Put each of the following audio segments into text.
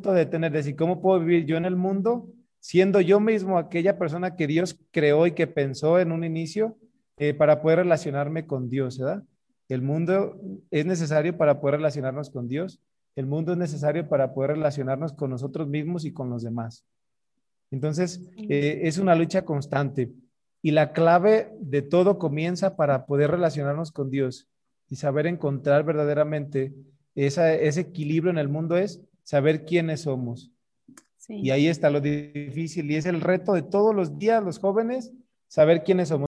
de tener, decir, ¿cómo puedo vivir yo en el mundo siendo yo mismo aquella persona que Dios creó y que pensó en un inicio eh, para poder relacionarme con Dios, ¿verdad? El mundo es necesario para poder relacionarnos con Dios. El mundo es necesario para poder relacionarnos con nosotros mismos y con los demás. Entonces, eh, es una lucha constante. Y la clave de todo comienza para poder relacionarnos con Dios y saber encontrar verdaderamente ese equilibrio en el mundo es saber quiénes somos. Y ahí está lo difícil y es el reto de todos los días, los jóvenes, saber quiénes somos.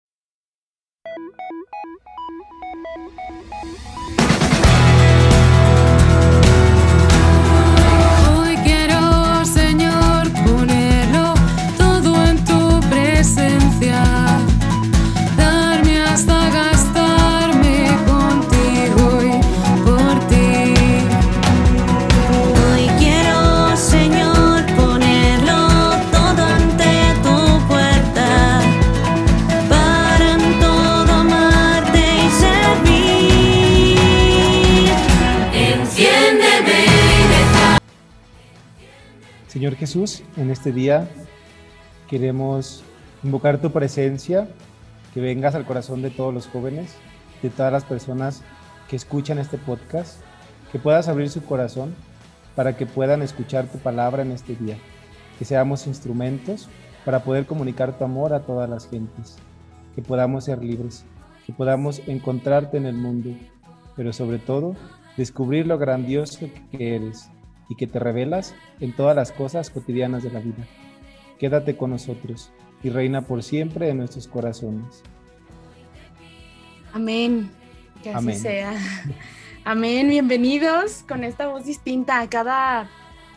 Señor Jesús, en este día queremos invocar tu presencia, que vengas al corazón de todos los jóvenes, de todas las personas que escuchan este podcast, que puedas abrir su corazón para que puedan escuchar tu palabra en este día, que seamos instrumentos para poder comunicar tu amor a todas las gentes, que podamos ser libres, que podamos encontrarte en el mundo, pero sobre todo descubrir lo grandioso que eres y que te revelas en todas las cosas cotidianas de la vida. Quédate con nosotros y reina por siempre en nuestros corazones. Amén. Que así sea. Amén. Bienvenidos con esta voz distinta a cada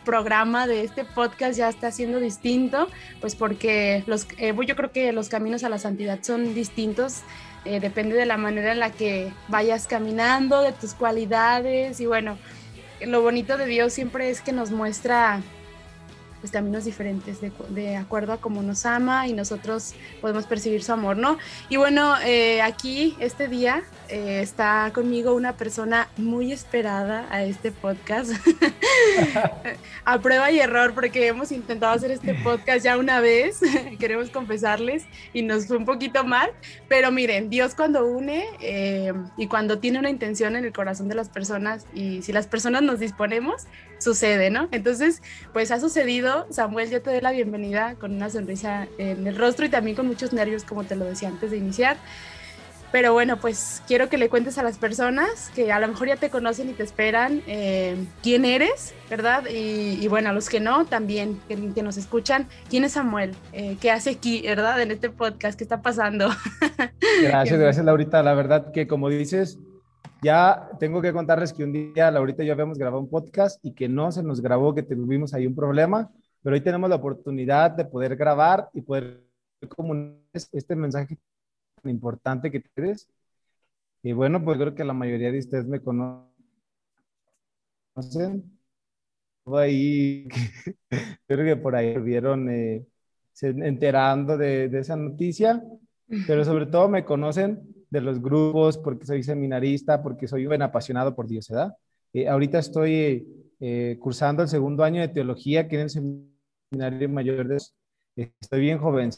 programa de este podcast ya está siendo distinto, pues porque los, eh, yo creo que los caminos a la santidad son distintos, eh, depende de la manera en la que vayas caminando, de tus cualidades y bueno, lo bonito de Dios siempre es que nos muestra pues caminos diferentes de, acuerdo a cómo nos ama y nosotros podemos percibir su amor, ¿no? Y bueno, eh, aquí este día eh, está conmigo una persona muy esperada a este podcast, a prueba y error, porque hemos intentado hacer este podcast ya una vez, queremos confesarles, y nos fue un poquito mal, pero miren, Dios cuando une eh, y cuando tiene una intención en el corazón de las personas, y si las personas nos disponemos, sucede, ¿no? Entonces, pues ha sucedido, Samuel, yo te doy la bienvenida con una sonrisa en el rostro y también con muchos nervios, como te lo decía antes de iniciar. Pero bueno, pues quiero que le cuentes a las personas que a lo mejor ya te conocen y te esperan eh, quién eres, ¿verdad? Y, bueno, a los que no, también que, que nos escuchan, ¿quién es Samuel? Eh, ¿Qué hace aquí, verdad? En este podcast, ¿qué está pasando? Gracias, gracias Laurita. La verdad que como dices, ya tengo que contarles que un día Laurita y yo habíamos grabado un podcast y que no se nos grabó, que tuvimos ahí un problema, pero hoy tenemos la oportunidad de poder grabar y poder comunicar este mensaje importante que tienes. Y bueno, pues creo que la mayoría de ustedes me conocen. Ahí, creo que por ahí vieron eh, enterando de, de, esa noticia, pero sobre todo me conocen de los grupos porque soy seminarista, porque soy un apasionado por Dios, ¿verdad? Eh, ahorita estoy eh, cursando el segundo año de teología aquí en el seminario mayor de... Estoy bien joven,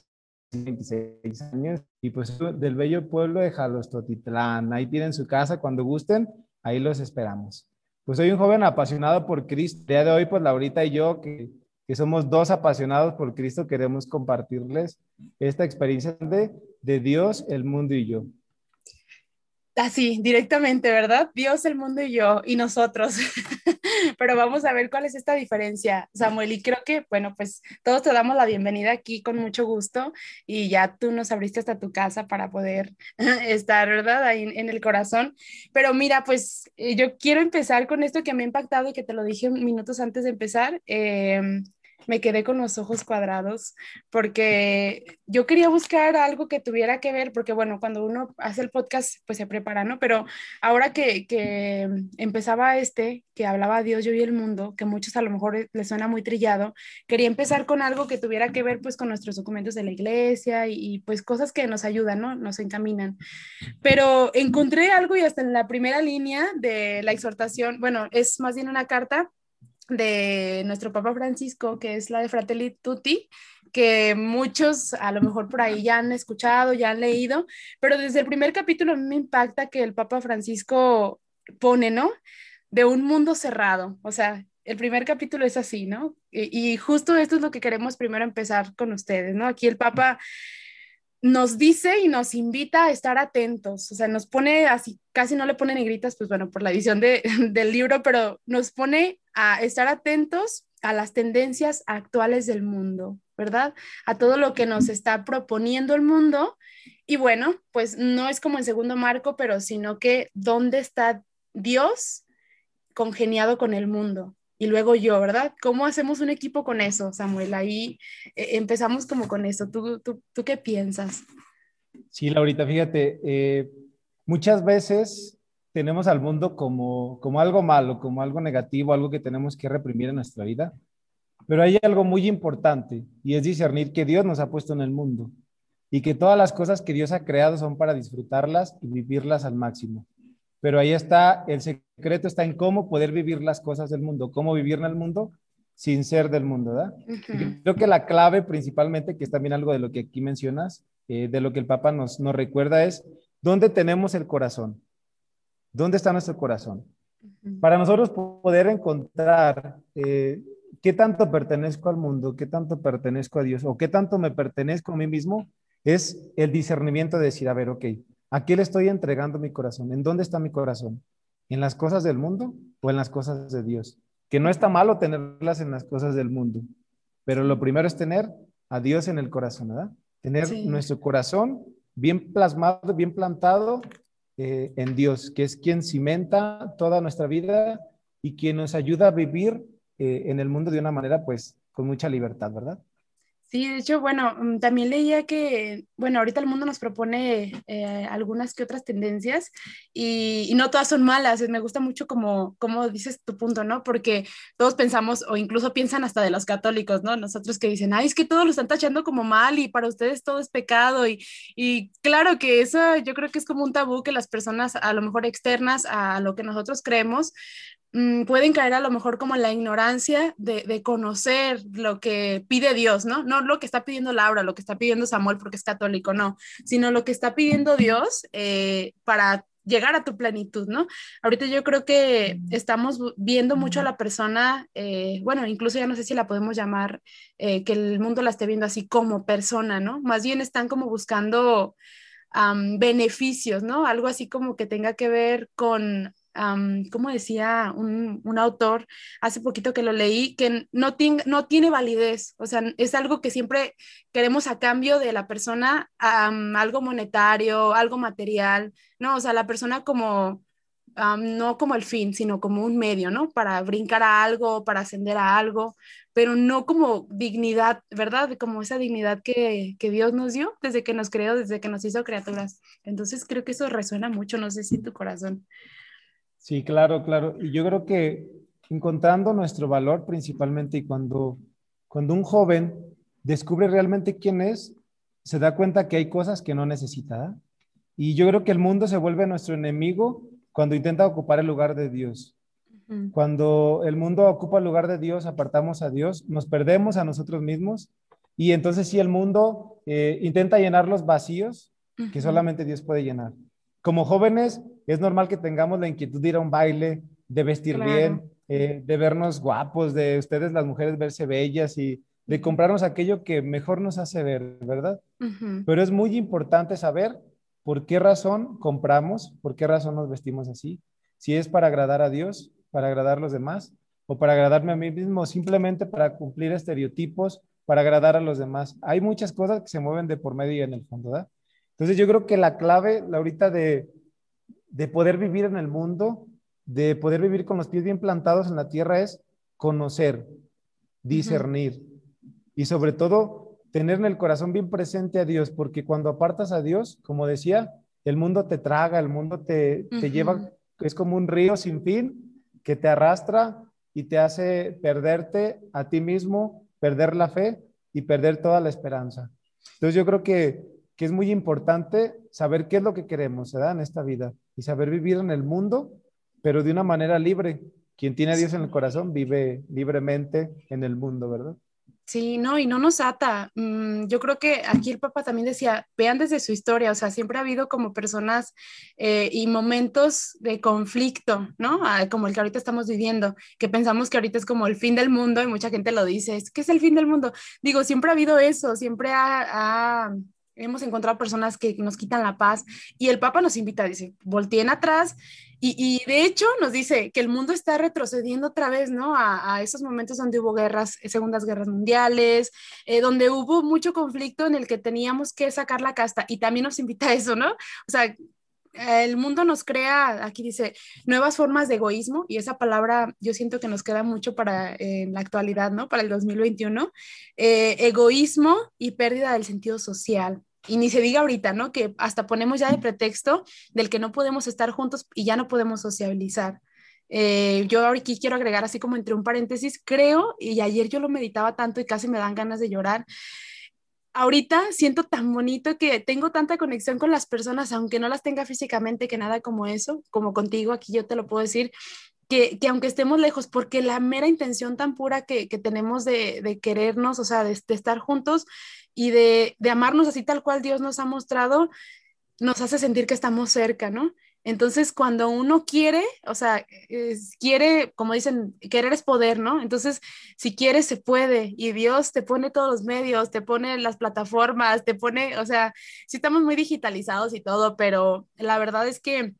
26 años y pues del bello pueblo de Jalostotitlán. Ahí tienen su casa cuando gusten, ahí los esperamos. Pues soy un joven apasionado por Cristo. El día de hoy, pues Laurita y yo, que, que somos dos apasionados por Cristo, queremos compartirles esta experiencia de, de Dios, el mundo y yo. Así, directamente, ¿verdad? Dios, el mundo y yo, y nosotros. Pero vamos a ver cuál es esta diferencia, Samuel. Y creo que, bueno, pues todos te damos la bienvenida aquí con mucho gusto y ya tú nos abriste hasta tu casa para poder estar, ¿verdad? Ahí en el corazón. Pero mira, pues eh, yo quiero empezar con esto que me ha impactado y que te lo dije minutos antes de empezar. Eh, me quedé con los ojos cuadrados porque yo quería buscar algo que tuviera que ver, porque bueno, cuando uno hace el podcast, pues se prepara, ¿no? Pero ahora que, que empezaba este, que hablaba Dios, yo y el mundo, que muchos a lo mejor les suena muy trillado, quería empezar con algo que tuviera que ver pues con nuestros documentos de la iglesia y, y pues cosas que nos ayudan, ¿no? Nos encaminan. Pero encontré algo y hasta en la primera línea de la exhortación, bueno, es más bien una carta de nuestro Papa Francisco, que es la de Fratelli Tutti, que muchos a lo mejor por ahí ya han escuchado, ya han leído, pero desde el primer capítulo a mí me impacta que el Papa Francisco pone, ¿no? De un mundo cerrado, o sea, el primer capítulo es así, ¿no? Y, y, justo esto es lo que queremos primero empezar con ustedes, ¿no? Aquí el Papa nos dice y nos invita a estar atentos, o sea, nos pone así, casi no le pone negritas, pues bueno, por la edición de, del libro, pero nos pone a estar atentos a las tendencias actuales del mundo, ¿verdad? A todo lo que nos está proponiendo el mundo. Y bueno, pues no es como en segundo marco, pero sino que dónde está Dios congeniado con el mundo y luego yo, ¿verdad? ¿Cómo hacemos un equipo con eso, Samuel? Ahí eh, empezamos como con eso. ¿Tú, tú, tú qué piensas? Sí, Laurita, fíjate, eh, muchas veces tenemos al mundo como, como algo malo, como algo negativo, algo que tenemos que reprimir en nuestra vida. Pero hay algo muy importante y es discernir que Dios nos ha puesto en el mundo y que todas las cosas que Dios ha creado son para disfrutarlas y vivirlas al máximo. Pero ahí está, el secreto está en cómo poder vivir las cosas del mundo, cómo vivir en el mundo sin ser del mundo, ¿verdad? Creo que la clave principalmente, que es también algo de lo que aquí mencionas, eh, de lo que el Papa nos, nos recuerda, es dónde tenemos el corazón. ¿Dónde está nuestro corazón? Para nosotros poder encontrar eh, qué tanto pertenezco al mundo, qué tanto pertenezco a Dios o qué tanto me pertenezco a mí mismo, es el discernimiento de decir, a ver, ok, ¿A qué le estoy entregando mi corazón? ¿En dónde está mi corazón? ¿En las cosas del mundo o en las cosas de Dios? Que no está malo tenerlas en las cosas del mundo, pero lo primero es tener a Dios en el corazón, ¿verdad? Tener nuestro corazón bien plasmado, bien plantado eh, en Dios, que es quien cimenta toda nuestra vida y quien nos ayuda a vivir eh, en el mundo de una manera, pues, con mucha libertad, ¿verdad? Sí, de hecho, bueno, mm, también leía que, bueno, ahorita el mundo nos propone eh, algunas que otras tendencias y, no todas son malas. Me gusta mucho como, como dices tu punto, ¿no? Porque todos pensamos, o incluso piensan hasta de los católicos, ¿no? Nosotros que dicen, ay, es que todos lo están tachando como mal y para ustedes todo es pecado. Y, y claro que eso yo creo que es como un tabú que las personas a lo mejor externas a lo que nosotros creemos, Mm, pueden caer a lo mejor como en la ignorancia de, conocer lo que pide Dios, ¿no? No lo que está pidiendo Laura, lo que está pidiendo Samuel porque es católico, no, sino lo que está pidiendo Dios eh, para llegar a tu plenitud, ¿no? Ahorita yo creo que estamos viendo mucho a la persona, eh, bueno, incluso ya no sé si la podemos llamar, eh, que el mundo la esté viendo así como persona, ¿no? Más bien están como buscando beneficios, ¿no? Algo así como que tenga que ver con como decía un, un, autor hace poquito que lo leí, que no, no tiene validez, o sea, es algo que siempre queremos a cambio de la persona, algo monetario, algo material, ¿no? O sea, la persona como, no como el fin, sino como un medio, ¿no? Para brincar a algo, para ascender a algo, pero no como dignidad, ¿verdad? Como esa dignidad que, que, Dios nos dio desde que nos creó, desde que nos hizo criaturas. Entonces creo que eso resuena mucho, no sé si tu corazón. Sí, claro, claro. Y yo creo que encontrando nuestro valor principalmente y cuando, cuando un joven descubre realmente quién es, se da cuenta que hay cosas que no necesita. Y yo creo que el mundo se vuelve nuestro enemigo cuando intenta ocupar el lugar de Dios. Cuando el mundo ocupa el lugar de Dios, apartamos a Dios, nos perdemos a nosotros mismos y entonces si el mundo eh, intenta llenar los vacíos que solamente Dios puede llenar. Como jóvenes es normal que tengamos la inquietud de ir a un baile, de vestir bien, eh, de vernos guapos, de ustedes las mujeres verse bellas y de comprarnos aquello que mejor nos hace ver, ¿verdad? Pero es muy importante saber por qué razón compramos, por qué razón nos vestimos así. Si es para agradar a Dios, para agradar a los demás, o para agradarme a mí mismo, simplemente para cumplir estereotipos, para agradar a los demás. Hay muchas cosas que se mueven de por medio en el fondo, ¿verdad? Entonces yo creo que la clave, ahorita de, de poder vivir en el mundo, de poder vivir con los pies bien plantados en la tierra es conocer, discernir y sobre todo tener en el corazón bien presente a Dios, porque cuando apartas a Dios, como decía, el mundo te traga, el mundo te, te lleva, es como un río sin fin que te arrastra y te hace perderte a ti mismo, perder la fe y perder toda la esperanza. Entonces yo creo que, que es muy importante saber qué es lo que queremos ¿verdad? en esta vida y saber vivir en el mundo, pero de una manera libre, quien tiene a Dios en el corazón vive libremente en el mundo, ¿verdad? Sí, no, y no nos ata. Mm, yo creo que aquí el Papa también decía, vean desde su historia, o sea, siempre ha habido como personas eh, y momentos de conflicto, ¿no? Ah, como el que ahorita estamos viviendo, que pensamos que ahorita es como el fin del mundo y mucha gente lo dice, es que es el fin del mundo. Digo, siempre ha habido eso, siempre ha hemos encontrado personas que nos quitan la paz y el Papa nos invita, dice, volteen atrás y, de hecho nos dice que el mundo está retrocediendo otra vez, ¿no? A, esos momentos donde hubo guerras, eh, segundas guerras mundiales, eh, donde hubo mucho conflicto en el que teníamos que sacar la casta y también nos invita a eso, ¿no? O sea, el mundo nos crea, aquí dice, nuevas formas de egoísmo y esa palabra yo siento que nos queda mucho para en la actualidad, ¿no? Para el 2021. Eh, egoísmo y pérdida del sentido social y ni se diga ahorita, ¿no? Que hasta ponemos ya de pretexto del que no podemos estar juntos y ya no podemos sociabilizar. Eh, yo aquí quiero agregar así como entre un paréntesis, creo, y ayer yo lo meditaba tanto y casi me dan ganas de llorar. Ahorita siento tan bonito que tengo tanta conexión con las personas, aunque no las tenga físicamente, que nada como eso, como contigo, aquí yo te lo puedo decir, que, que, aunque estemos lejos, porque la mera intención tan pura que, que tenemos de, de, querernos, o sea, de, estar juntos, y de, de amarnos así tal cual Dios nos ha mostrado, nos hace sentir que estamos cerca, ¿no? Entonces, cuando uno quiere, o sea, quiere, como dicen, querer es poder, ¿no? Entonces, si quieres, se puede. Y Dios te pone todos los medios, te pone las plataformas, te pone, o sea, sí estamos muy digitalizados y todo, pero la verdad es que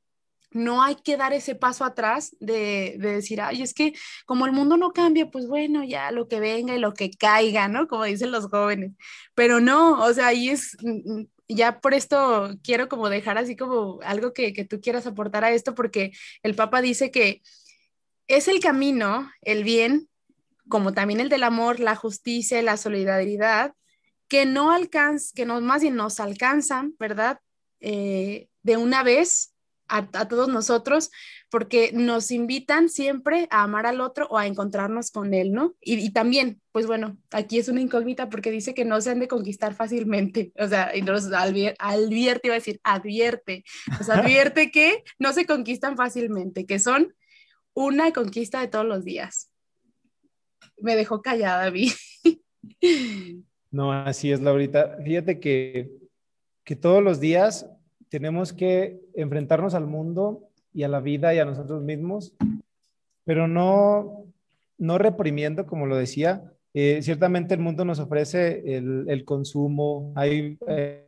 no hay que dar ese paso atrás de, decir, ay, es que como el mundo no cambia, pues bueno, ya lo que venga y lo que caiga, ¿no? Como dicen los jóvenes. Pero no, o sea, ahí es, mm, mm, ya por esto quiero como dejar así como algo que, que tú quieras aportar a esto, porque el Papa dice que es el camino, el bien, como también el del amor, la justicia, la solidaridad, que no alcanza, que no, más bien nos alcanzan, ¿verdad? Eh, de una vez a, todos nosotros, porque nos invitan siempre a amar al otro o a encontrarnos con él, ¿no? Y, también, pues bueno, aquí es una incógnita porque dice que no se han de conquistar fácilmente, o sea, y nos advierte, iba a decir, advierte, nos advierte que no se conquistan fácilmente, que son una conquista de todos los días. Me dejó callada, Vi. No, así es, Laurita. Fíjate que, que todos los días tenemos que enfrentarnos al mundo y a la vida y a nosotros mismos, pero no, no reprimiendo, como lo decía. Eh, ciertamente el mundo nos ofrece el, consumo, hay,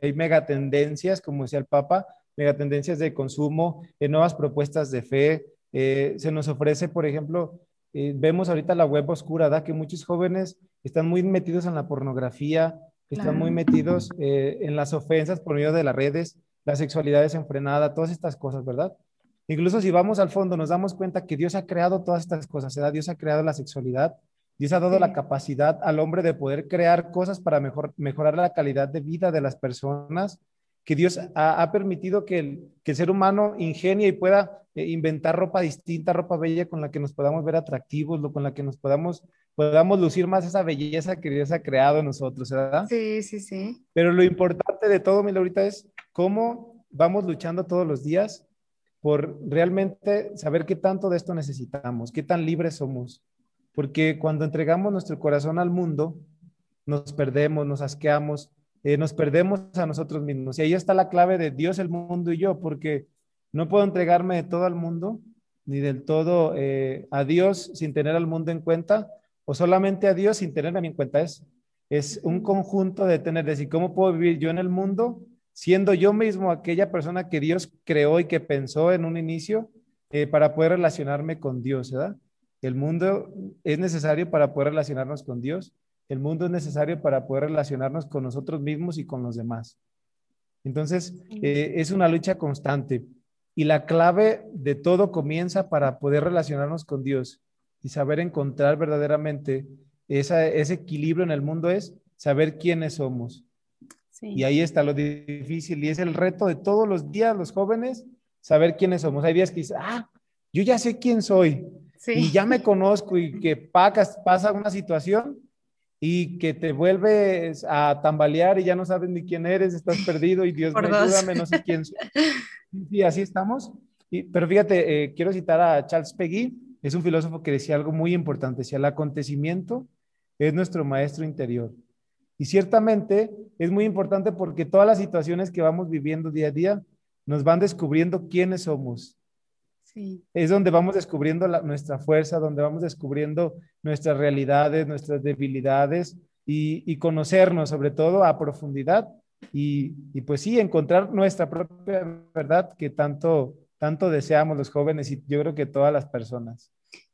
hay megatendencias, como decía el Papa, megatendencias de consumo, eh, nuevas propuestas de fe. Eh, se nos ofrece, por ejemplo, vemos ahorita la web oscura, ¿da? que muchos jóvenes están muy metidos en la pornografía, están muy metidos en las ofensas por medio de las redes la sexualidad desenfrenada, todas estas cosas, ¿verdad? Incluso si vamos al fondo, nos damos cuenta que Dios ha creado todas estas cosas, ¿verdad? Dios ha creado la sexualidad, Dios ha dado la capacidad al hombre de poder crear cosas para mejor, mejorar la calidad de vida de las personas, que Dios ha, permitido que el, ser humano ingenie y pueda eh, inventar ropa distinta, ropa bella con la que nos podamos ver atractivos, con la que nos podamos, podamos lucir más esa belleza que Dios ha creado en nosotros, ¿verdad? Sí, sí, sí. Pero lo importante de todo, mi Laurita, es cómo vamos luchando todos los días por realmente saber qué tanto de esto necesitamos, qué tan libres somos. Porque cuando entregamos nuestro corazón al mundo, nos perdemos, nos asqueamos, eh, nos perdemos a nosotros mismos. Y ahí está la clave de Dios, el mundo y yo, porque no puedo entregarme de todo al mundo, ni del todo eh, a Dios sin tener al mundo en cuenta, o solamente a Dios sin tener a mí en cuenta. Es, es un conjunto de tener, decir, ¿cómo puedo vivir yo en el mundo siendo yo mismo aquella persona que Dios creó y que pensó en un inicio eh, para poder relacionarme con Dios, ¿verdad? El mundo es necesario para poder relacionarnos con Dios, el mundo es necesario para poder relacionarnos con nosotros mismos y con los demás. Entonces, eh, es una lucha constante y la clave de todo comienza para poder relacionarnos con Dios y saber encontrar verdaderamente ese equilibrio en el mundo es saber quiénes somos y ahí está lo difícil y es el reto de todos los días, los jóvenes, saber quiénes somos. Hay días que dicen, ah, yo ya sé quién soy y ya me conozco y que pasa una situación y que te vuelves a tambalear y ya no sabes ni quién eres, estás perdido y Dios me ayúdame, no sé quién soy. Y así estamos. Y, pero fíjate, eh, quiero citar a Charles Peggy, es un filósofo que decía algo muy importante, decía, el acontecimiento es nuestro maestro interior. Y ciertamente es muy importante porque todas las situaciones que vamos viviendo día a día nos van descubriendo quiénes somos. Es donde vamos descubriendo nuestra fuerza, donde vamos descubriendo nuestras realidades, nuestras debilidades y, conocernos sobre todo a profundidad y, y, pues sí, encontrar nuestra propia verdad que tanto, tanto deseamos los jóvenes y yo creo que todas las personas.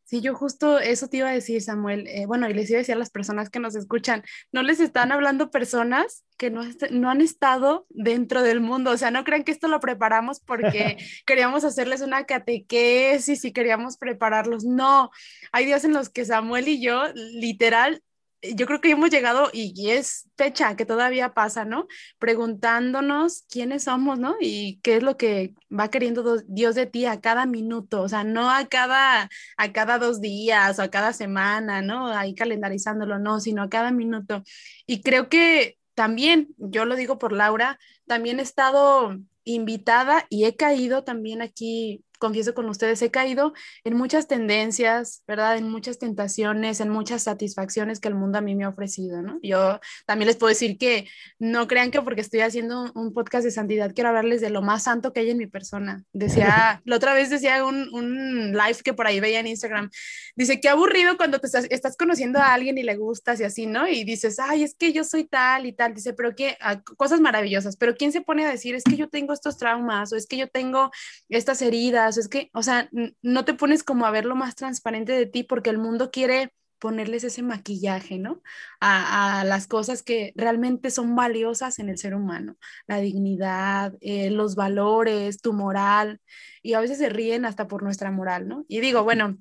Sí, yo justo eso te iba a decir, Samuel. Eh, bueno, y les iba a decir a las personas que nos escuchan, no les están hablando personas que no, no han estado dentro del mundo. O sea, no crean que esto lo preparamos porque queríamos hacerles una catequesis y queríamos prepararlos. No, hay días en los que Samuel y yo literal yo creo que hemos llegado, y, es fecha que todavía pasa, ¿no? Preguntándonos quiénes somos, ¿no? Y qué es lo que va queriendo Dios de ti a cada minuto, o sea, no a cada, a cada dos días o a cada semana, ¿no? Ahí calendarizándolo, no, sino a cada minuto. Y creo que también, yo lo digo por Laura, también he estado invitada y he caído también aquí confieso con ustedes, he caído en muchas tendencias, ¿verdad? En muchas tentaciones, en muchas satisfacciones que el mundo a mí me ha ofrecido, ¿no? Yo también les puedo decir que no crean que porque estoy haciendo un podcast de santidad quiero hablarles de lo más santo que hay en mi persona. Decía, la otra vez decía un, un live que por ahí veía en Instagram, dice, qué aburrido cuando te estás, estás, conociendo a alguien y le gustas y así, ¿no? Y dices, ay, es que yo soy tal y tal, dice, pero qué, ah, cosas maravillosas, pero ¿quién se pone a decir, es que yo tengo estos traumas o es que yo tengo estas heridas? Es que, o sea, no te pones como a ver lo más transparente de ti porque el mundo quiere ponerles ese maquillaje, ¿no? A, las cosas que realmente son valiosas en el ser humano, la dignidad, eh, los valores, tu moral, y a veces se ríen hasta por nuestra moral, ¿no? Y digo, bueno,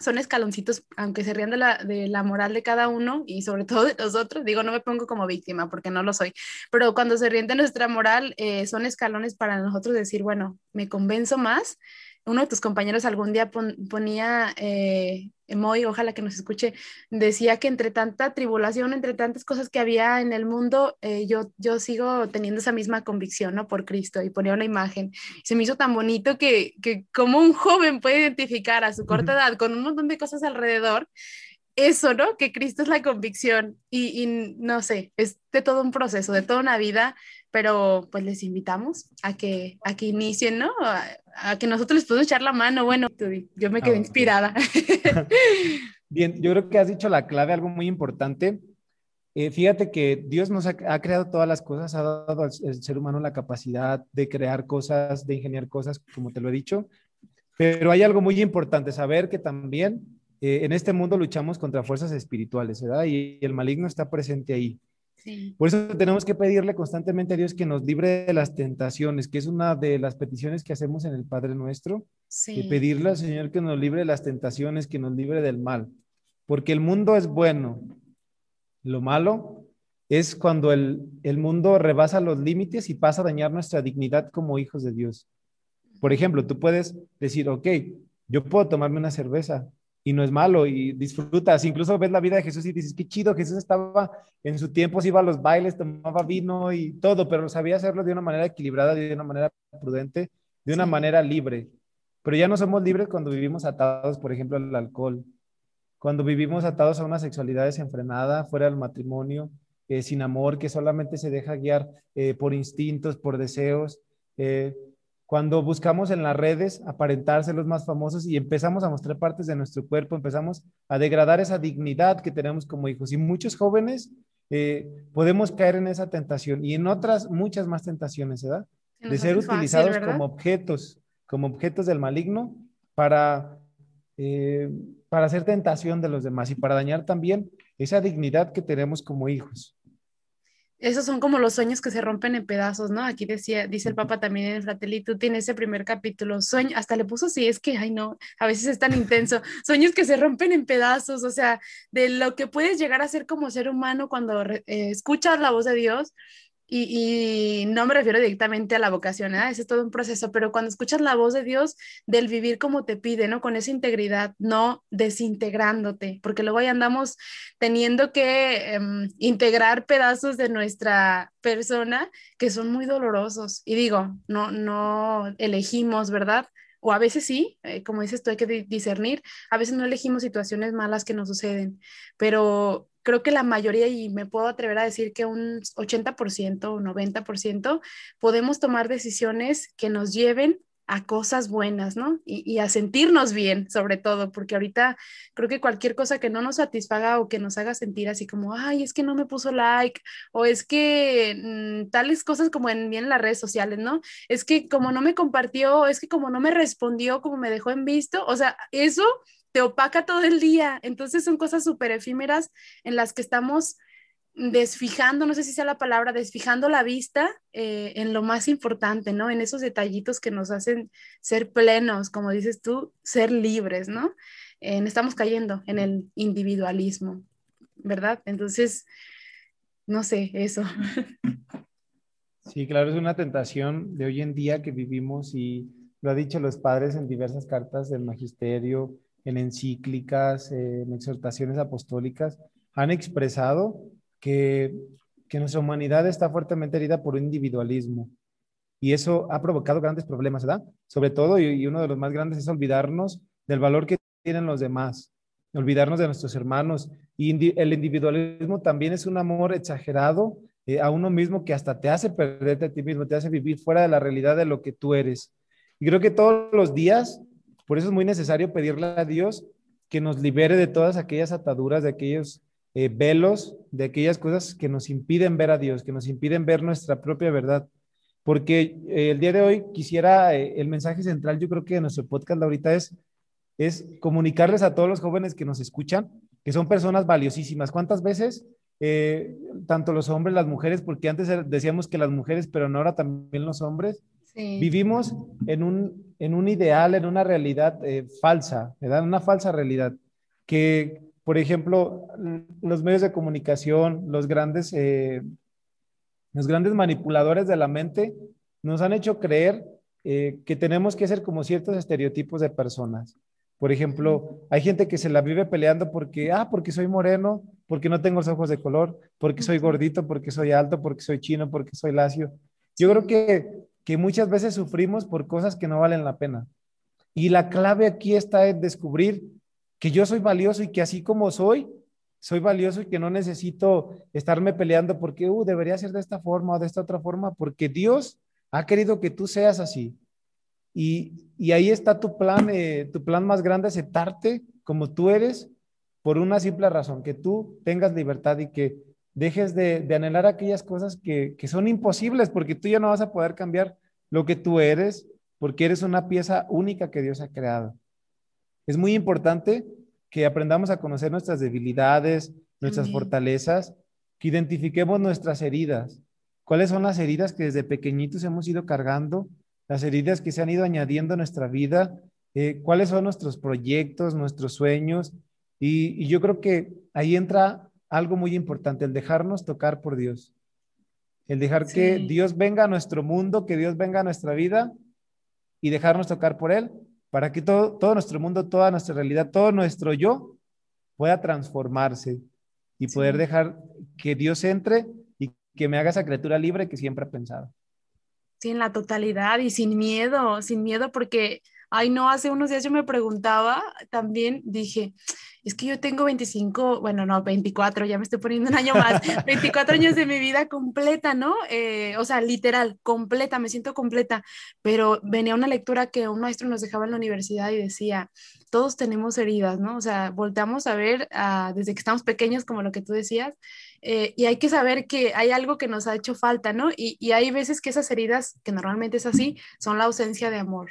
son escaloncitos, aunque se rían de la, de la moral de cada uno y sobre todo de los otros, digo, no me pongo como víctima porque no lo soy, pero cuando se ríen de nuestra moral, eh, son escalones para nosotros decir, bueno, me convenzo más uno de tus compañeros algún día ponía, eh, Moy, ojalá que nos escuche, decía que entre tanta tribulación, entre tantas cosas que había en el mundo, eh, yo, yo sigo teniendo esa misma convicción, ¿no? Por Cristo, y ponía una imagen. Se me hizo tan bonito que, que como un joven puede identificar a su corta edad con un montón de cosas alrededor, eso, ¿no? Que Cristo es la convicción y, y, no sé, es de todo un proceso, de toda una vida, pero pues les invitamos a que, a que inicien, ¿no? A, que nosotros les podamos echar la mano. Bueno, yo me quedé ah, inspirada. Bien, yo creo que has dicho la clave, algo muy importante. Eh, fíjate que Dios nos ha, ha, creado todas las cosas, ha dado al, ser humano la capacidad de crear cosas, de ingeniar cosas, como te lo he dicho, pero hay algo muy importante, saber que también eh, en este mundo luchamos contra fuerzas espirituales, ¿verdad? Y, el maligno está presente ahí. Por eso tenemos que pedirle constantemente a Dios que nos libre de las tentaciones, que es una de las peticiones que hacemos en el Padre Nuestro. Sí. Y pedirle al Señor que nos libre de las tentaciones, que nos libre del mal. Porque el mundo es bueno. Lo malo es cuando el, el mundo rebasa los límites y pasa a dañar nuestra dignidad como hijos de Dios. Por ejemplo, tú puedes decir, ok, yo puedo tomarme una cerveza, y no es malo y disfrutas. Incluso ves la vida de Jesús y dices, qué chido, Jesús estaba en su tiempo, se iba a los bailes, tomaba vino y todo, pero sabía hacerlo de una manera equilibrada, de una manera prudente, de una manera libre. Pero ya no somos libres cuando vivimos atados, por ejemplo, al alcohol, cuando vivimos atados a una sexualidad desenfrenada, fuera del matrimonio, eh, sin amor, que solamente se deja guiar eh, por instintos, por deseos. Eh, cuando buscamos en las redes aparentarse los más famosos y empezamos a mostrar partes de nuestro cuerpo, empezamos a degradar esa dignidad que tenemos como hijos. Y muchos jóvenes eh, podemos caer en esa tentación y en otras muchas más tentaciones, ¿verdad? De ser utilizados como objetos, como objetos del maligno para, eh, para hacer tentación de los demás y para dañar también esa dignidad que tenemos como hijos esos son como los sueños que se rompen en pedazos, ¿no? Aquí decía, dice el Papa también en el Fratelli, tú tienes ese primer capítulo, sueño, hasta le puso así, es que, ay no, a veces es tan intenso, sueños que se rompen en pedazos, o sea, de lo que puedes llegar a ser como ser humano cuando eh, escuchas la voz de Dios y, no me refiero directamente a la vocación, ¿eh? ese es todo un proceso, pero cuando escuchas la voz de Dios, del vivir como te pide, ¿no? Con esa integridad, no desintegrándote, porque luego ahí andamos teniendo que em, integrar pedazos de nuestra persona que son muy dolorosos. Y digo, no, no elegimos, ¿verdad? o a veces sí, eh, como dices tú, hay que discernir, a veces no elegimos situaciones malas que nos suceden, pero creo que la mayoría, y me puedo atrever a decir que un 80% o 90%, podemos tomar decisiones que nos lleven a cosas buenas, ¿no? Y, a sentirnos bien, sobre todo, porque ahorita creo que cualquier cosa que no nos satisfaga o que nos haga sentir así como, ay, es que no me puso like, o es que mm, tales cosas como en bien las redes sociales, ¿no? Es que como no me compartió, es que como no me respondió, como me dejó en visto, o sea, eso te opaca todo el día. Entonces son cosas súper efímeras en las que estamos desfijando, no sé si sea la palabra, desfijando la vista eh, en lo más importante, ¿no? En esos detallitos que nos hacen ser plenos, como dices tú, ser libres, ¿no? estamos cayendo en el individualismo, ¿verdad? Entonces, no sé, eso. Sí, claro, es una tentación de hoy en día que vivimos y lo ha dicho los padres en diversas cartas del magisterio, en encíclicas, en exhortaciones apostólicas, han expresado que, que nuestra humanidad está fuertemente herida por un individualismo. Y eso ha provocado grandes problemas, ¿verdad? Sobre todo, y, uno de los más grandes es olvidarnos del valor que tienen los demás, olvidarnos de nuestros hermanos. Y el individualismo también es un amor exagerado eh, a uno mismo que hasta te hace perderte a ti mismo, te hace vivir fuera de la realidad de lo que tú eres. Y creo que todos los días, por eso es muy necesario pedirle a Dios que nos libere de todas aquellas ataduras, de aquellos eh, velos de aquellas cosas que nos impiden ver a Dios, que nos impiden ver nuestra propia verdad. Porque eh, el día de hoy quisiera, eh, el mensaje central yo creo que de nuestro podcast ahorita es, es comunicarles a todos los jóvenes que nos escuchan que son personas valiosísimas. ¿Cuántas veces, tanto los hombres, las mujeres, porque antes decíamos que las mujeres, pero no ahora también los hombres, vivimos en un, en un ideal, en una realidad falsa, ¿verdad? Una falsa realidad, que por ejemplo, los medios de comunicación, los grandes, eh, los grandes manipuladores de la mente nos han hecho creer eh, que tenemos que ser como ciertos estereotipos de personas. Por ejemplo, hay gente que se la vive peleando porque, ah, porque soy moreno, porque no tengo los ojos de color, porque soy gordito, porque soy alto, porque soy chino, porque soy lacio. Yo creo que, que muchas veces sufrimos por cosas que no valen la pena. Y la clave aquí está en descubrir que yo soy valioso y que así como soy, soy valioso y que no necesito estarme peleando porque uh, debería ser de esta forma o de esta otra forma, porque Dios ha querido que tú seas así. Y, y ahí está tu plan, eh, tu plan más grande, aceptarte como tú eres por una simple razón, que tú tengas libertad y que dejes de, de anhelar aquellas cosas que, que son imposibles, porque tú ya no vas a poder cambiar lo que tú eres, porque eres una pieza única que Dios ha creado. Es muy importante que aprendamos a conocer nuestras debilidades, nuestras fortalezas, que identifiquemos nuestras heridas. ¿Cuáles son las heridas que desde pequeñitos hemos ido cargando? Las heridas que se han ido añadiendo a nuestra vida. Eh, ¿Cuáles son nuestros proyectos, nuestros sueños? Y, yo creo que ahí entra algo muy importante, el dejarnos tocar por Dios. El dejar que Dios venga a nuestro mundo, que Dios venga a nuestra vida y dejarnos tocar por Él para que todo, todo nuestro mundo, toda nuestra realidad, todo nuestro yo pueda transformarse y poder dejar que Dios entre y que me haga esa criatura libre que siempre he pensado. Sí, en la totalidad y sin miedo, sin miedo porque, ay no, hace unos días yo me preguntaba, también dije, es que yo tengo 25, bueno, no, 24, ya me estoy poniendo un año más, 24 años de mi vida completa, ¿no? Eh, o sea, literal, completa, me siento completa, pero venía una lectura que un maestro nos dejaba en la universidad y decía, todos tenemos heridas, ¿no? O sea, volteamos a ver desde que estamos pequeños, como lo que tú decías, eh, y hay que saber que hay algo que nos ha hecho falta, ¿no? Y, y hay veces que esas heridas, que normalmente es así, son la ausencia de amor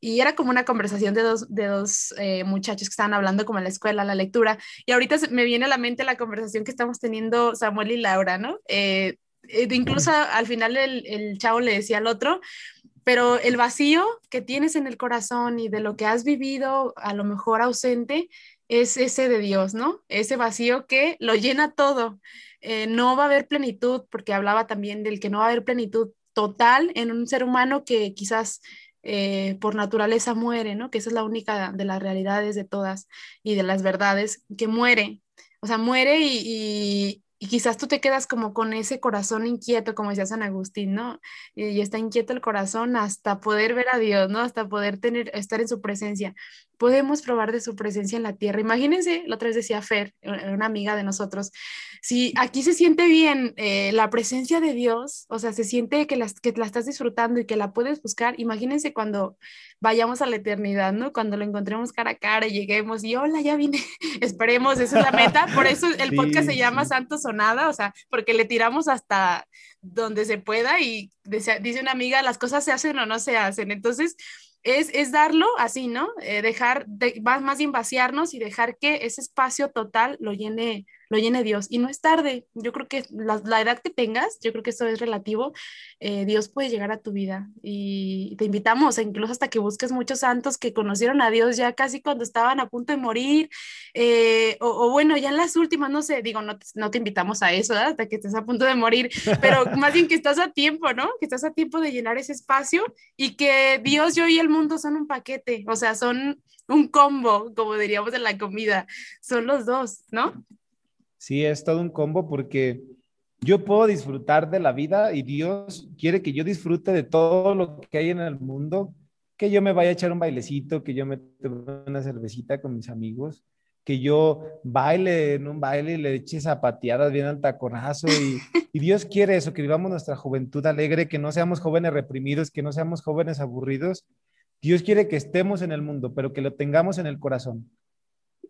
y era como una conversación de dos, de dos eh, muchachos que estaban hablando como en la escuela, la lectura, y ahorita me viene a la mente la conversación que estamos teniendo Samuel y Laura, ¿no? Eh, eh, incluso al final el, el chavo le decía al otro, pero el vacío que tienes en el corazón y de lo que has vivido, a lo mejor ausente, es ese de Dios, ¿no? Ese vacío que lo llena todo. no va a haber plenitud, porque hablaba también del que no va a haber plenitud total en un ser humano que quizás eh, por naturaleza muere, ¿no? Que esa es la única de las realidades de todas y de las verdades, que muere. O sea, muere y, y quizás tú te quedas como con ese corazón inquieto, como decía San Agustín, ¿no? Y, está inquieto el corazón hasta poder ver a Dios, ¿no? Hasta poder tener, estar en su presencia. Podemos probar de su presencia en la tierra. Imagínense, la otra vez decía Fer, eh, una amiga de nosotros, si aquí se siente bien eh, la presencia de Dios, o sea, se siente que, las, que la estás disfrutando y que la puedes buscar, imagínense cuando vayamos a la eternidad, ¿no? Cuando lo encontremos cara a cara y lleguemos y hola, ya vine, esperemos, esa es la meta, por eso el podcast se llama Santos o Nada, o sea, porque le tiramos hasta donde se pueda y dice, una amiga, las cosas se hacen o no se hacen, entonces es, es darlo así, ¿no? Eh, dejar, de, más bien vaciarnos y dejar que ese espacio total lo llene lo llene Dios. Y no es tarde, yo creo que la, edad que tengas, yo creo que eso es relativo, eh, Dios puede llegar a tu vida. Y te invitamos, incluso hasta que busques muchos santos que conocieron a Dios ya casi cuando estaban a punto de morir, eh, o, bueno, ya en las últimas, no sé, digo, no, no te invitamos a eso, hasta que estés a punto de morir, pero más bien que estás a tiempo, ¿no? Que estás a tiempo de llenar ese espacio y que Dios, yo y el mundo son un paquete, o sea, son un combo, como diríamos en la comida, son los dos, ¿no? Sí, es todo un combo porque yo puedo disfrutar de la vida y Dios quiere que yo disfrute de todo lo que hay en el mundo, que yo me vaya a echar un bailecito, que yo me tome una cervecita con mis amigos, que yo baile en un baile y le eche zapateadas bien al taconazo y, y Dios quiere eso, que vivamos nuestra juventud alegre, que no seamos jóvenes reprimidos, que no seamos jóvenes aburridos. Dios quiere que estemos en el mundo, pero que lo tengamos en el corazón.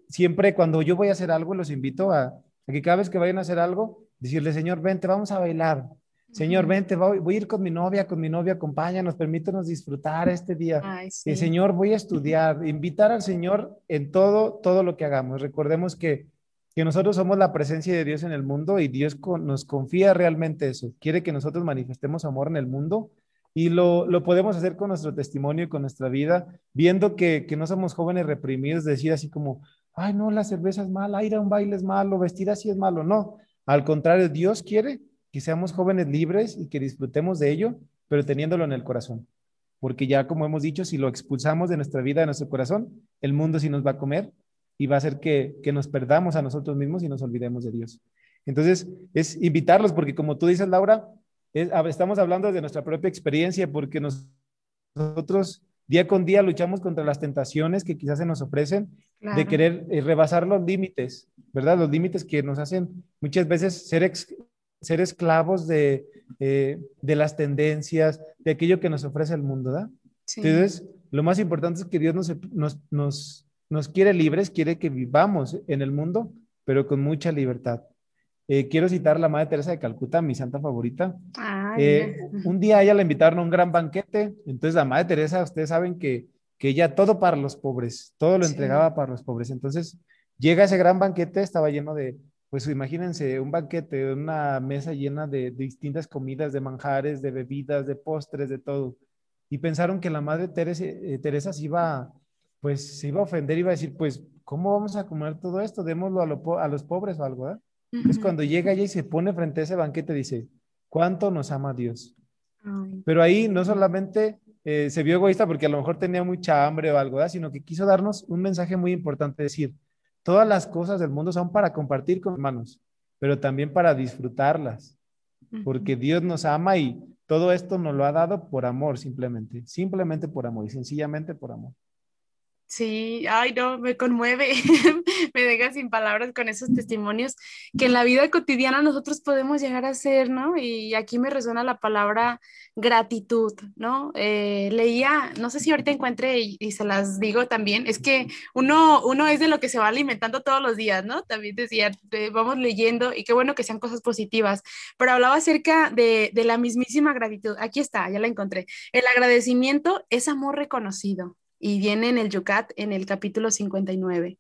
Siempre cuando yo voy a hacer algo, los invito a, que cada vez que vayan a hacer algo, decirle, Señor, vente, vamos a bailar. Señor, vente, voy, a ir con mi novia, con mi novia, acompáñanos, permítanos disfrutar este día. Y Señor, voy a estudiar, invitar al Señor en todo, todo lo que hagamos. Recordemos que, que nosotros somos la presencia de Dios en el mundo y Dios nos confía realmente eso. Quiere que nosotros manifestemos amor en el mundo y lo, lo podemos hacer con nuestro testimonio y con nuestra vida, viendo que, que no somos jóvenes reprimidos, decir así como, ay, no, la cerveza es mala, ir a un baile es malo, vestir así es malo. No, al contrario, Dios quiere que seamos jóvenes libres y que disfrutemos de ello, pero teniéndolo en el corazón. Porque ya como hemos dicho, si lo expulsamos de nuestra vida, de nuestro corazón, el mundo sí nos va a comer y va a hacer que, que nos perdamos a nosotros mismos y nos olvidemos de Dios. Entonces, es invitarlos, porque como tú dices, Laura, estamos hablando de nuestra propia experiencia, porque nosotros día con día luchamos contra las tentaciones que quizás se nos ofrecen de querer eh, rebasar los límites, ¿verdad? Los límites que nos hacen muchas veces ser, ser esclavos de, eh, de las tendencias, de aquello que nos ofrece el mundo, ¿verdad? Entonces, lo más importante es que Dios nos, nos, nos, nos quiere libres, quiere que vivamos en el mundo, pero con mucha libertad. Eh, quiero citar a la Madre Teresa de Calcuta, mi santa favorita. Eh, un día ella la invitaron a un gran banquete, entonces la Madre Teresa, ustedes saben que, que ella todo para los pobres, todo lo entregaba para los pobres. Entonces llega ese gran banquete, estaba lleno de, pues imagínense, un banquete, una mesa llena de, distintas comidas, de manjares, de bebidas, de postres, de todo. Y pensaron que la Madre Teresa, eh, Teresa se iba, pues se iba a ofender, iba a decir, pues, ¿cómo vamos a comer todo esto? Démoslo a, a los pobres o algo, ¿verdad? Es cuando llega ella y se pone frente a ese banquete, dice, ¿cuánto nos ama Dios? Pero ahí no solamente eh, se vio egoísta porque a lo mejor tenía mucha hambre o algo, sino que quiso darnos un mensaje muy importante, decir, todas las cosas del mundo son para compartir con hermanos, pero también para disfrutarlas, porque Dios nos ama y todo esto nos lo ha dado por amor simplemente, simplemente por amor y sencillamente por amor. Sí, ay, no, me conmueve, me deja sin palabras con esos testimonios que en la vida cotidiana nosotros podemos llegar a ser, ¿no? Y aquí me resuena la palabra gratitud, ¿no? Eh, leía, no sé si ahorita encuentre y, se las digo también, es que uno, uno es de lo que se va alimentando todos los días, ¿no? También decía, vamos leyendo y qué bueno que sean cosas positivas, pero hablaba acerca de, de la mismísima gratitud. Aquí está, ya la encontré. El agradecimiento es amor reconocido y viene en el Yucat en el capítulo 59.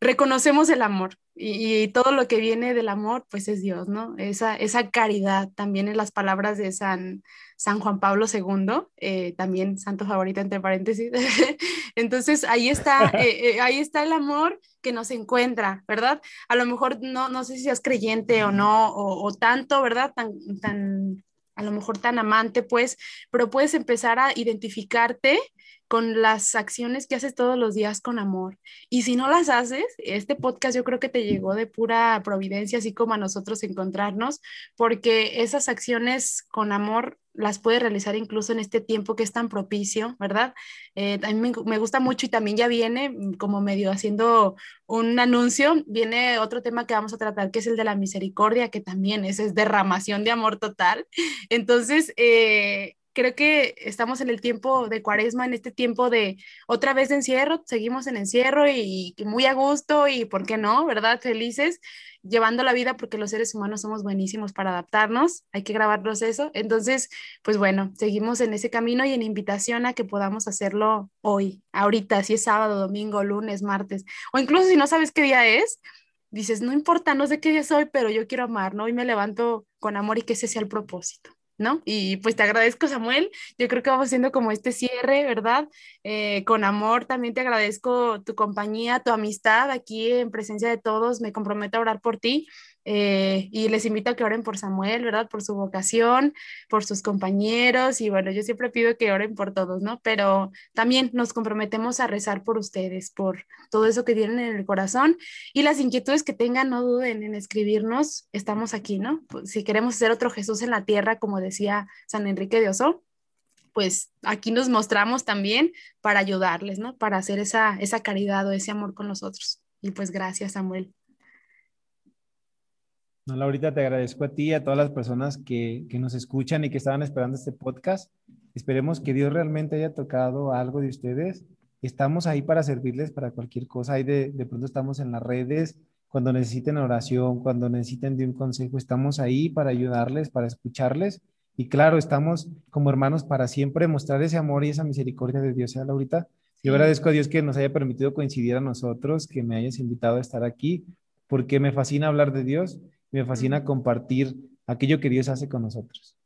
Reconocemos el amor y, todo lo que viene del amor, pues es Dios, ¿no? Esa, esa caridad, también en las palabras de San, San Juan Pablo II, eh, también santo favorito entre paréntesis. Entonces, ahí está, eh, eh, ahí está el amor que nos encuentra, ¿verdad? A lo mejor no, no sé si seas creyente o no, o, o tanto, ¿verdad? Tan, tan, a lo mejor tan amante, pues, pero puedes empezar a identificarte con las acciones que haces todos los días con amor. Y si no las haces, este podcast yo creo que te llegó de pura providencia, así como a nosotros encontrarnos, porque esas acciones con amor las puedes realizar incluso en este tiempo que es tan propicio, ¿verdad? Eh, a mí me, gusta mucho y también ya viene mm, como medio haciendo un anuncio, viene otro tema que vamos a tratar, que es el de la misericordia, que también es, es derramación de amor total. Entonces, eh, creo que estamos en el tiempo de cuaresma, en este tiempo de otra vez de encierro, seguimos en encierro y, muy a gusto y, ¿por qué no? ¿Verdad? Felices, llevando la vida porque los seres humanos somos buenísimos para adaptarnos, hay que grabarnos eso. Entonces, pues bueno, seguimos en ese camino y en invitación a que podamos hacerlo hoy, ahorita, si es sábado, domingo, lunes, martes, o incluso si no sabes qué día es. Dices, no importa, no sé qué día soy, pero yo quiero amar, ¿no? Y me levanto con amor y que ese sea el propósito. ¿No? Y pues te agradezco, Samuel. Yo creo que vamos haciendo como este cierre, ¿verdad? Eh, con amor, también te agradezco tu compañía, tu amistad aquí en presencia de todos. Me comprometo a orar por ti eh, y les invito a que oren por Samuel, ¿verdad? Por su vocación, por sus compañeros y bueno, yo siempre pido que oren por todos, ¿no? Pero también nos comprometemos a rezar por ustedes, por todo eso que tienen en el corazón y las inquietudes que tengan, no duden en escribirnos, estamos aquí, ¿no? Pues, si queremos ser otro Jesús en la tierra, como decía San Enrique de Oso, pues aquí nos mostramos también para ayudarles, ¿no? Para hacer esa, esa caridad o ese amor con nosotros. Y pues gracias, Samuel. No, Laurita, te agradezco a ti y a todas las personas que, que, nos escuchan y que estaban esperando este podcast. Esperemos que Dios realmente haya tocado algo de ustedes. Estamos ahí para servirles para cualquier cosa. Ahí de, de pronto estamos en las redes. Cuando necesiten oración, cuando necesiten de un consejo, estamos ahí para ayudarles, para escucharles. Y claro, estamos como hermanos para siempre mostrar ese amor y esa misericordia de Dios. ¿eh, Laurita? Yo agradezco a Dios que nos haya permitido coincidir a nosotros, que me hayas invitado a estar aquí, porque me fascina hablar de Dios me fascina compartir aquello que Dios hace con nosotros.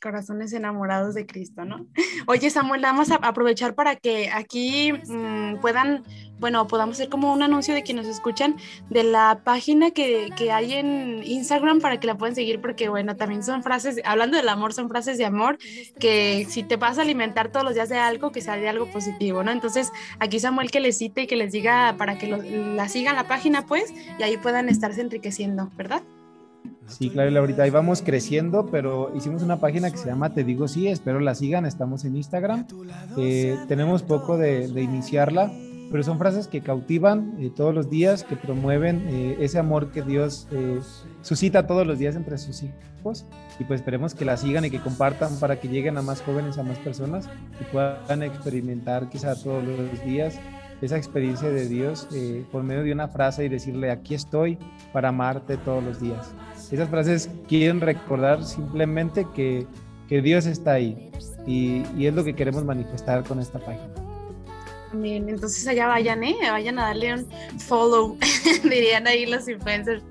Corazones enamorados de Cristo, ¿no? Oye, Samuel, vamos a aprovechar para que aquí mm, puedan, bueno, podamos hacer como un anuncio de quienes nos escuchan de la página que, que, hay en Instagram para que la puedan seguir, porque, bueno, también son frases, hablando del amor, son frases de amor que si te vas a alimentar todos los días de algo, que sea de algo positivo, ¿no? Entonces, aquí Samuel que les cite y que les diga para que la sigan la página, pues, y ahí puedan estarse enriqueciendo, ¿verdad? Sí, claro, ahorita ahí vamos creciendo, pero hicimos una página que se llama Te digo sí, espero la sigan, estamos en Instagram. Eh, tenemos poco de, iniciarla, pero son frases que cautivan eh, todos los días, que promueven eh, ese amor que Dios suscita todos los días entre sus hijos. Y pues esperemos que la sigan y que compartan para que lleguen a más jóvenes, a más personas y puedan experimentar quizá todos los días esa experiencia de Dios por medio de una frase y decirle, aquí estoy para amarte todos los días. Esas frases quieren recordar simplemente que, que Dios está ahí y, y es lo que queremos manifestar con esta página. Bien, entonces allá vayan, ¿eh? Vayan a darle un follow, dirían ahí los influencers.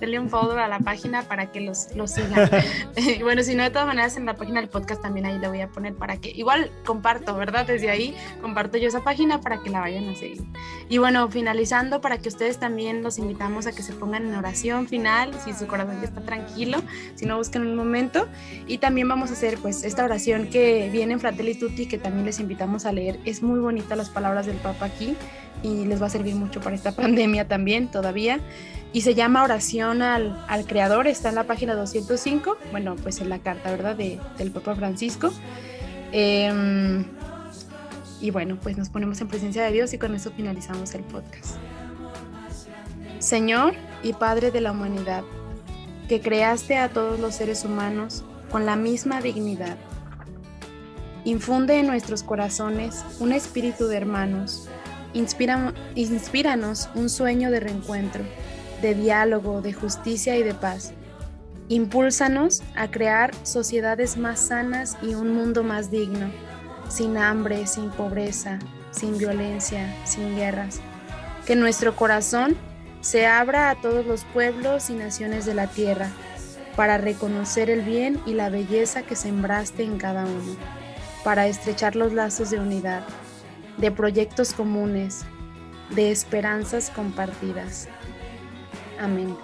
Denle un follow a la página para que los, los sigan. bueno, si no, de todas maneras, en la página del podcast también ahí la voy a poner para que, igual comparto, ¿verdad? Desde ahí comparto yo esa página para que la vayan a seguir. Y bueno, finalizando, para que ustedes también los invitamos a que se pongan en oración final, si su corazón ya está tranquilo, si no busquen un momento. Y también vamos a hacer, pues, esta oración que viene en Fratelli Tutti, que también les invitamos a leer. Es muy bonita las palabras del Papa aquí y les va a servir mucho para esta pandemia también todavía. Y se llama Oración al, al Creador, está en la página 205, bueno, pues en la carta, ¿verdad?, de, del Papa Francisco. Em, y bueno, pues nos ponemos en presencia de Dios y con eso finalizamos el podcast. Señor y Padre de la humanidad, que creaste a todos los seres humanos con la misma dignidad Infunde en nuestros corazones un espíritu de hermanos. inspíranos un sueño de reencuentro, de diálogo, de justicia y de paz. Impúlsanos a crear sociedades más sanas y un mundo más digno, sin hambre, sin pobreza, sin violencia, sin guerras. Que nuestro corazón se abra a todos los pueblos y naciones de la tierra para reconocer el bien y la belleza que sembraste en cada uno para estrechar los lazos de unidad, de proyectos comunes, de esperanzas compartidas. Amén.